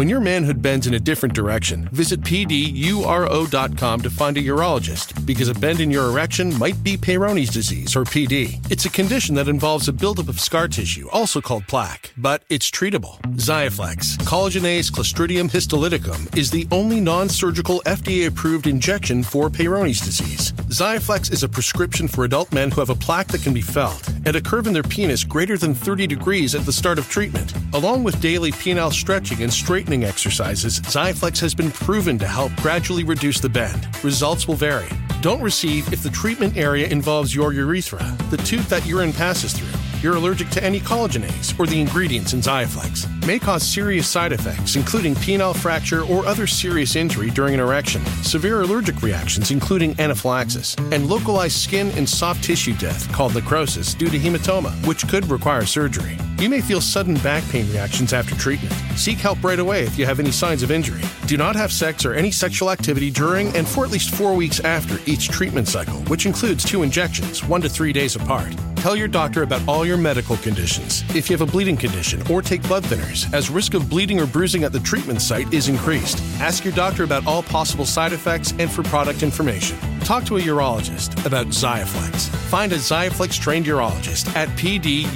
When your manhood bends in a different direction, visit PDURO.com to find a urologist because a bend in your erection might be Peyronie's disease or PD. It's a condition that involves a buildup of scar tissue, also called plaque, but it's treatable. Xiaflex, collagenase Clostridium histolyticum, is the only non surgical FDA approved injection for Peyronie's disease. Xiaflex is a prescription for adult men who have a plaque that can be felt and a curve in their penis greater than 30 degrees at the start of treatment. Along with daily penile stretching and straightening exercises, Xiaflex has been proven to help gradually reduce the bend. Results will vary. Don't receive if the treatment area involves your urethra, the tube that urine passes through you're allergic to any collagenase or the ingredients in Xiaflex, may cause serious side effects, including penile fracture or other serious injury during an erection, severe allergic reactions, including anaphylaxis, and localized skin and soft tissue death called necrosis due to hematoma, which could require surgery. You may feel sudden back pain reactions after treatment. Seek help right away if you have any signs of injury. Do not have sex or any sexual activity during and for at least four weeks after each treatment cycle, which includes two injections, one to three days apart. Tell your doctor about all your medical conditions. If you have a bleeding condition or take blood thinners, as risk of bleeding or bruising at the treatment site is increased. Ask your doctor about all possible side effects and for product information. Talk to a urologist about Xiaflex. Find a Xiaflex trained urologist at pduro.com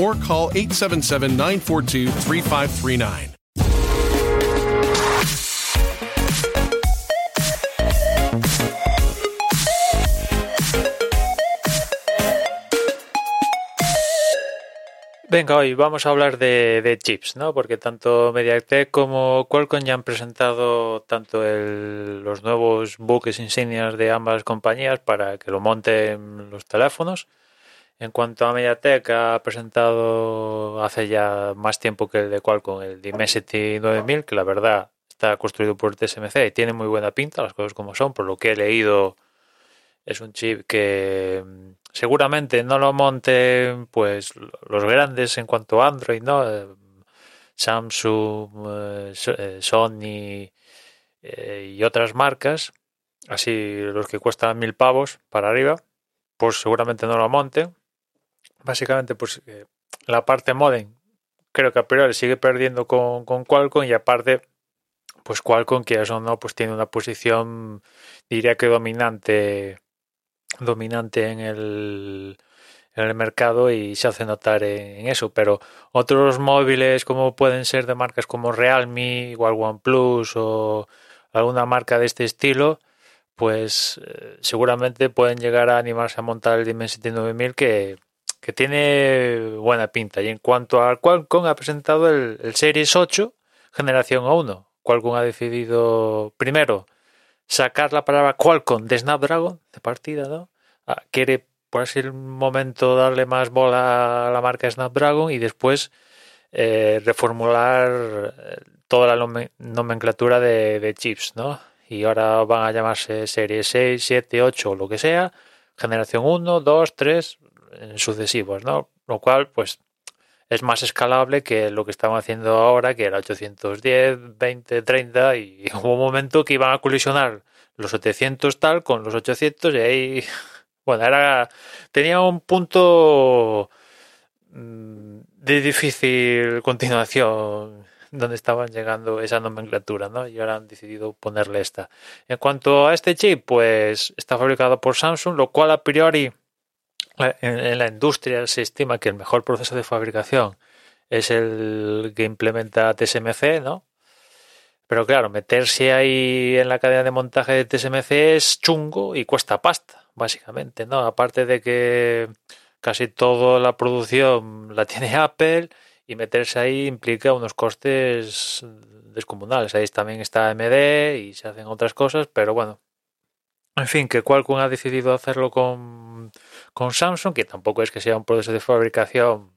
or call 877 942 3539. Venga, hoy vamos a hablar de, chips, ¿no? Porque tanto MediaTek como Qualcomm ya han presentado tanto los nuevos buques insignias de ambas compañías para que lo monten los teléfonos. En cuanto a MediaTek, ha presentado hace ya más tiempo que el de Qualcomm el Dimensity 9000, que la verdad está construido por TSMC y tiene muy buena pinta, las cosas como son, por lo que he leído es un chip que seguramente no lo monten pues los grandes en cuanto a Android, ¿no? Eh, Samsung, eh, eh, Sony y otras marcas, así los que cuestan mil pavos para arriba, pues seguramente no lo monten. Básicamente, pues la parte modem creo que a priori sigue perdiendo con, con Qualcomm y aparte, pues Qualcomm, que eso no, pues tiene una posición, diría que dominante dominante en el, en el mercado y se hace notar en, eso. Pero otros móviles como pueden ser de marcas como Realme, igual OnePlus o alguna marca de este estilo, pues eh, seguramente pueden llegar a animarse a montar el Dimensity 9000 que, que tiene buena pinta. Y en cuanto al Qualcomm ha presentado el, el Series 8 generación 1. Qualcomm ha decidido primero sacar la palabra Qualcomm de Snapdragon de partida, ¿no? Ah, quiere, por así el momento, darle más bola a la marca Snapdragon y después eh, reformular eh, toda la nomenclatura de, chips, ¿no? Y ahora van a llamarse serie 6, 7, 8 o lo que sea, generación 1, 2, 3, sucesivos, ¿no? Lo cual, pues, es más escalable que lo que estaban haciendo ahora, que era 810, 20, 30, y hubo un momento que iban a colisionar los 700 tal con los 800 y ahí, bueno, era, tenía un punto mm, de difícil continuación donde estaban llegando esa nomenclatura, ¿no? Y ahora han decidido ponerle esta. En cuanto a este chip, pues está fabricado por Samsung, lo cual a priori en, la industria se estima que el mejor proceso de fabricación es el que implementa TSMC, ¿no? Pero claro, meterse ahí en la cadena de montaje de TSMC es chungo y cuesta pasta, básicamente, ¿no? Aparte de que casi toda la producción la tiene Apple y meterse ahí implica unos costes descomunales. Ahí también está AMD y se hacen otras cosas, pero bueno. En fin, que Qualcomm ha decidido hacerlo con con Samsung, que tampoco es que sea un proceso de fabricación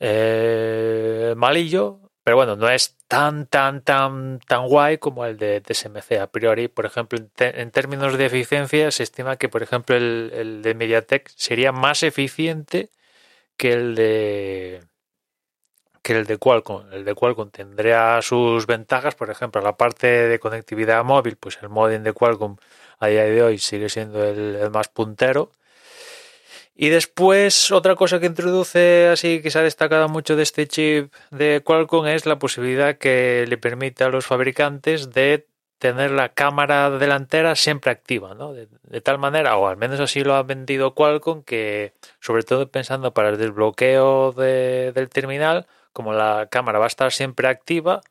eh, malillo, pero bueno, no es tan, tan, tan, tan guay como el de TSMC. A priori, por ejemplo, en, términos de eficiencia, se estima que, por ejemplo, el, el, de MediaTek sería más eficiente que el de que el de Qualcomm. El de Qualcomm tendría sus ventajas, por ejemplo, la parte de conectividad móvil, pues el modem de Qualcomm a día de hoy sigue siendo el más puntero Y después, otra cosa que introduce así que se ha destacado mucho de este chip de Qualcomm es la posibilidad que le permite a los fabricantes de tener la cámara delantera siempre activa, ¿no? De, tal manera, o al menos así lo ha vendido Qualcomm, que sobre todo pensando para el desbloqueo del terminal, como la cámara va a estar siempre activa,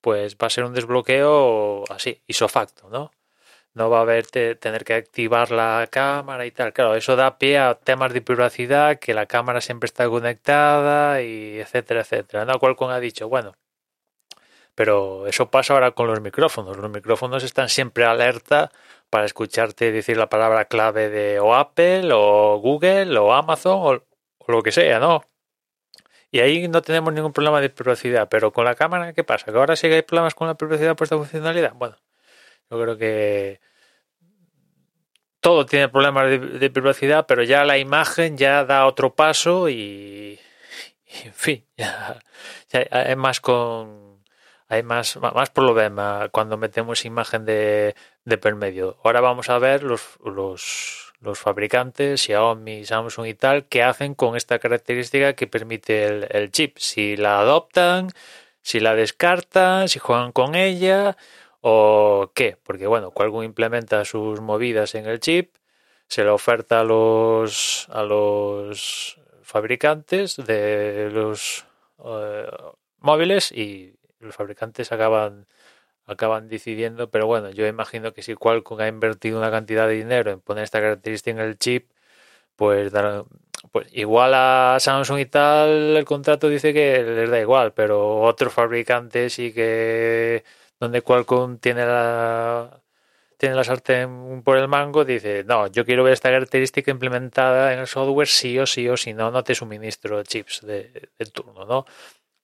pues va a ser un desbloqueo así, isofacto, ¿no? No va a haber tener que activar la cámara y tal. Claro, eso da pie a temas de privacidad, que la cámara siempre está conectada y etcétera, etcétera. ¿no? Qualcomm ha dicho, bueno, pero eso pasa ahora con los micrófonos. Los micrófonos están siempre alerta para escucharte decir la palabra clave de o Apple o Google o Amazon o, lo que sea, ¿no? Y ahí no tenemos ningún problema de privacidad. Pero con la cámara, ¿qué pasa? ¿Que ahora sí que hay problemas con la privacidad por esta funcionalidad? Bueno, yo creo que todo tiene problemas de, privacidad, pero ya la imagen ya da otro paso y, en fin, ya, ya es más con hay más, más problema cuando metemos imagen de, de medio. Ahora vamos a ver los, los, fabricantes, Xiaomi, Samsung y tal, qué hacen con esta característica que permite el, el chip. Si la adoptan, si la descartan, si juegan con ella o qué. Porque bueno, Qualcomm implementa sus movidas en el chip, se la oferta a los, a los fabricantes de los eh, móviles y los fabricantes acaban acaban decidiendo, pero bueno, yo imagino que si Qualcomm ha invertido una cantidad de dinero en poner esta característica en el chip, pues, pues igual a Samsung y tal el contrato dice que les da igual, pero otros fabricantes sí que donde Qualcomm tiene la tiene la sartén por el mango, dice, no, yo quiero ver esta característica implementada en el software sí o sí o si no, no te suministro chips de, de turno, ¿no?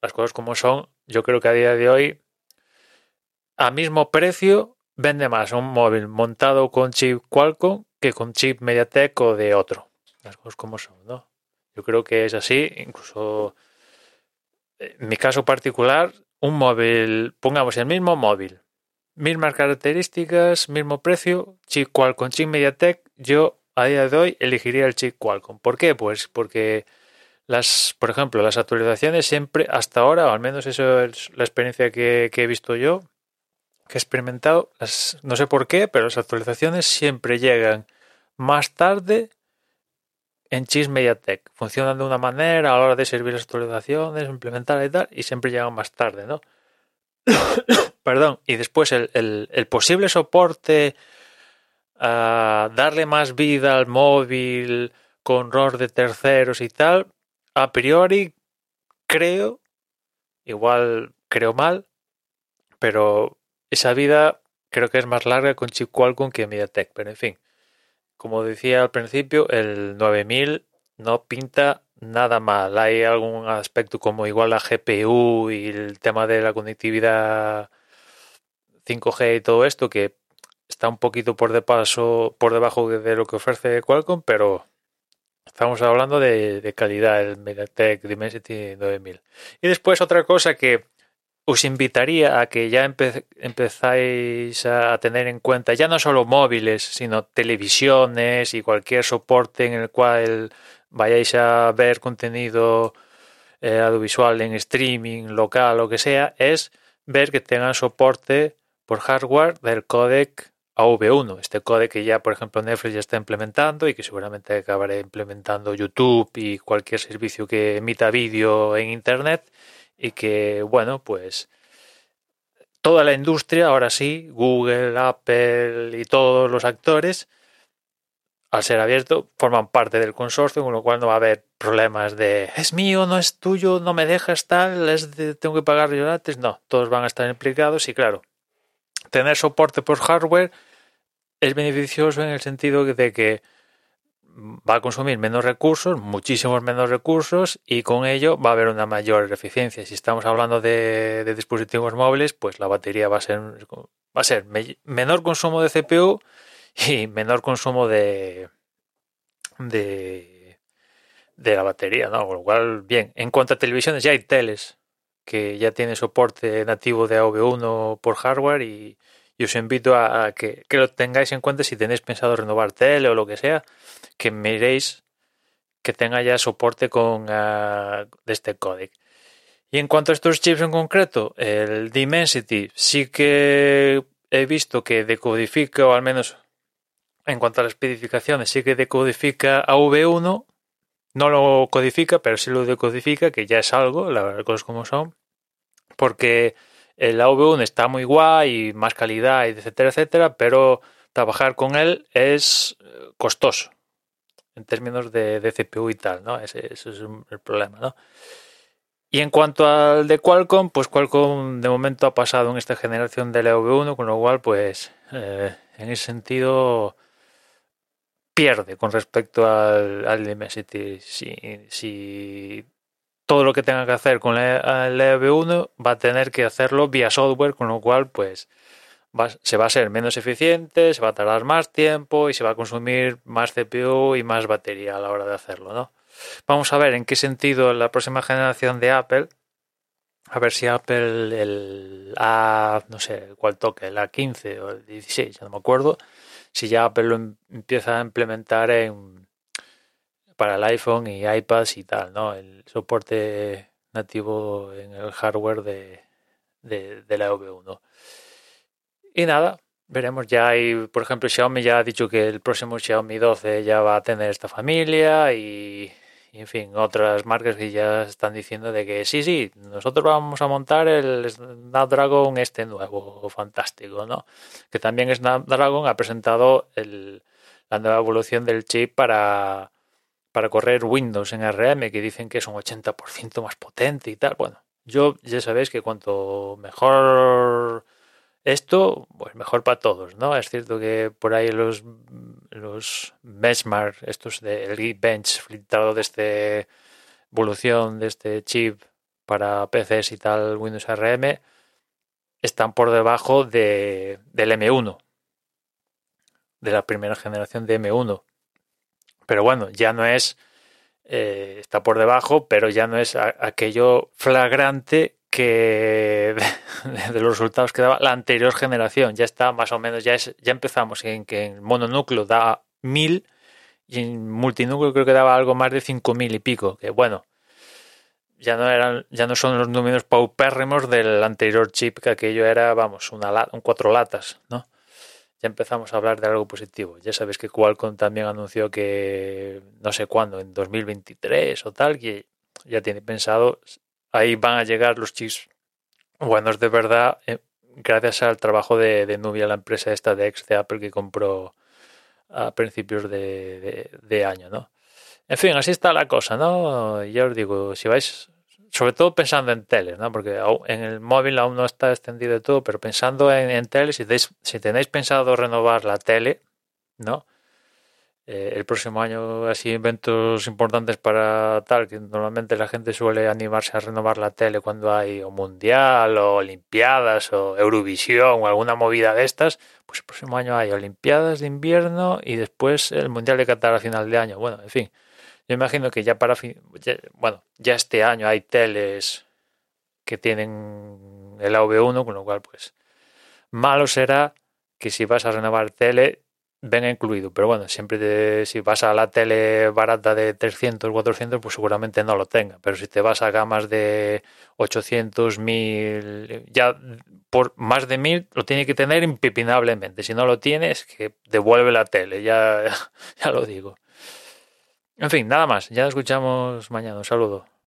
Las cosas como son, yo creo que a día de hoy, a mismo precio, vende más un móvil montado con chip Qualcomm que con chip MediaTek o de otro. Las cosas como son, ¿no? Yo creo que es así, incluso en mi caso particular, un móvil, pongamos el mismo móvil, mismas características, mismo precio, chip Qualcomm, chip MediaTek, yo a día de hoy elegiría el chip Qualcomm. ¿Por qué? Pues porque las, por ejemplo, las actualizaciones siempre, hasta ahora, o al menos eso es la experiencia que, he visto yo, que he experimentado, las, no sé por qué, pero las actualizaciones siempre llegan más tarde en Cheese MediaTek. Funcionan de una manera a la hora de servir las actualizaciones, implementar y tal, y siempre llegan más tarde, ¿no? Perdón. Y después el, el, posible soporte a darle más vida al móvil con ROR de terceros y tal, a priori creo, igual creo mal, pero esa vida creo que es más larga con chip Qualcomm que MediaTek, pero en fin, como decía al principio, el 9000 no pinta nada mal. Hay algún aspecto como igual la GPU y el tema de la conectividad 5G y todo esto que está un poquito por de paso por debajo de lo que ofrece Qualcomm, pero Estamos hablando de, calidad, el MediaTek Dimensity 9000. Y después otra cosa que os invitaría a que ya empezáis a tener en cuenta ya no solo móviles, sino televisiones y cualquier soporte en el cual vayáis a ver contenido eh, audiovisual en streaming, local o que sea, es ver que tengan soporte por hardware del codec AV1, este código que ya, por ejemplo, Netflix ya está implementando y que seguramente acabará implementando YouTube y cualquier servicio que emita vídeo en Internet y que, bueno, pues toda la industria, ahora sí, Google, Apple y todos los actores, al ser abierto, forman parte del consorcio, con lo cual no va a haber problemas de es mío, no es tuyo, no me dejas tal, es tengo que pagar yo antes. No, todos van a estar implicados y claro, tener soporte por hardware es beneficioso en el sentido de que va a consumir menos recursos, muchísimos menos recursos, y con ello va a haber una mayor eficiencia. Si estamos hablando de, dispositivos móviles, pues la batería va a ser, va a ser menor consumo de CPU y menor consumo de, de, de la batería, ¿no? Con lo cual, bien, en cuanto a televisiones, ya hay teles que ya tienen soporte nativo de AV1 por hardware y, y os invito a, que, lo tengáis en cuenta si tenéis pensado renovar tele o lo que sea, que miréis que tenga ya soporte con uh, de este códec. Y en cuanto a estos chips en concreto, el Dimensity sí que he visto que decodifica, o al menos en cuanto a las especificaciones, sí que decodifica a V1, no lo codifica, pero sí lo decodifica, que ya es algo, las cosas como son, porque el AV1 está muy guay, más calidad, etcétera, etcétera, pero trabajar con él es eh, costoso en términos de, CPU y tal, ¿no? Ese, es el problema, ¿no? Y en cuanto al de Qualcomm, pues Qualcomm de momento ha pasado en esta generación del EV1, con lo cual, pues eh, en ese sentido pierde con respecto al, al Dimensity. Si, si, todo lo que tenga que hacer con el EV1 va a tener que hacerlo vía software, con lo cual, pues se va a ser menos eficiente, se va a tardar más tiempo y se va a consumir más CPU y más batería a la hora de hacerlo, ¿no? Vamos a ver en qué sentido la próxima generación de Apple, a ver si Apple el A, no sé cuál toque, el A15 o el 16, no me acuerdo, si ya Apple lo em, empieza a implementar en para el iPhone y iPads y tal, ¿no? El soporte nativo en el hardware de, de, la V1. Y nada, veremos ya por ejemplo, Xiaomi ya ha dicho que el próximo Xiaomi 12 ya va a tener esta familia y y en fin, otras marcas que ya están diciendo de que sí, sí, nosotros vamos a montar el Snapdragon este nuevo, fantástico, ¿no? Que también Snapdragon ha presentado el, la nueva evolución del chip para, para correr Windows en RM, que dicen que es un 80% más potente y tal. Bueno, yo ya sabéis que cuanto mejor esto, pues mejor para todos, ¿no? Es cierto que por ahí los, los benchmark, estos del Geekbench filtrado de esta evolución de este chip para PCs y tal, Windows RM, están por debajo de, del M1, de la primera generación de M1. Pero bueno, ya no es, eh, está por debajo, pero ya no es aquello flagrante que de los resultados que daba la anterior generación. Ya está más o menos, ya, es, ya empezamos en que en mononúcleo da 1000 y en multinúcleo creo que daba algo más de 5000 y pico. Que bueno, ya no eran, ya no son los números paupérrimos del anterior chip, que aquello era, vamos, una un cuatro latas, ¿no? Ya empezamos a hablar de algo positivo. Ya sabes que Qualcomm también anunció que no sé cuándo, en 2023 o tal, que ya tiene pensado ahí van a llegar los chips buenos de verdad, eh, gracias al trabajo de, Nubia, la empresa esta de ex de Apple que compró a principios de, año, ¿no? En fin, así está la cosa, ¿no? Ya os digo, si vais, sobre todo pensando en tele, ¿no? Porque en el móvil aún no está extendido todo, pero pensando en, en tele, si, si tenéis pensado renovar la tele, ¿no? Eh, el próximo año así eventos importantes para tal, que normalmente la gente suele animarse a renovar la tele cuando hay o mundial o olimpiadas o Eurovisión o alguna movida de estas, pues el próximo año hay olimpiadas de invierno y después el mundial de Qatar a final de año. Bueno, en fin, yo imagino que ya para fin, bueno, ya este año hay teles que tienen el AV1, con lo cual pues malo será que si vas a renovar tele venga incluido. Pero bueno, siempre si vas a la tele barata de 300, 400, pues seguramente no lo tenga. Pero si te vas a gamas de 800, 1000, ya por más de 1000 lo tiene que tener impepinablemente. Si no lo tienes, que devuelve la tele, ya, ya lo digo. En fin, nada más. Ya escuchamos mañana. Un saludo.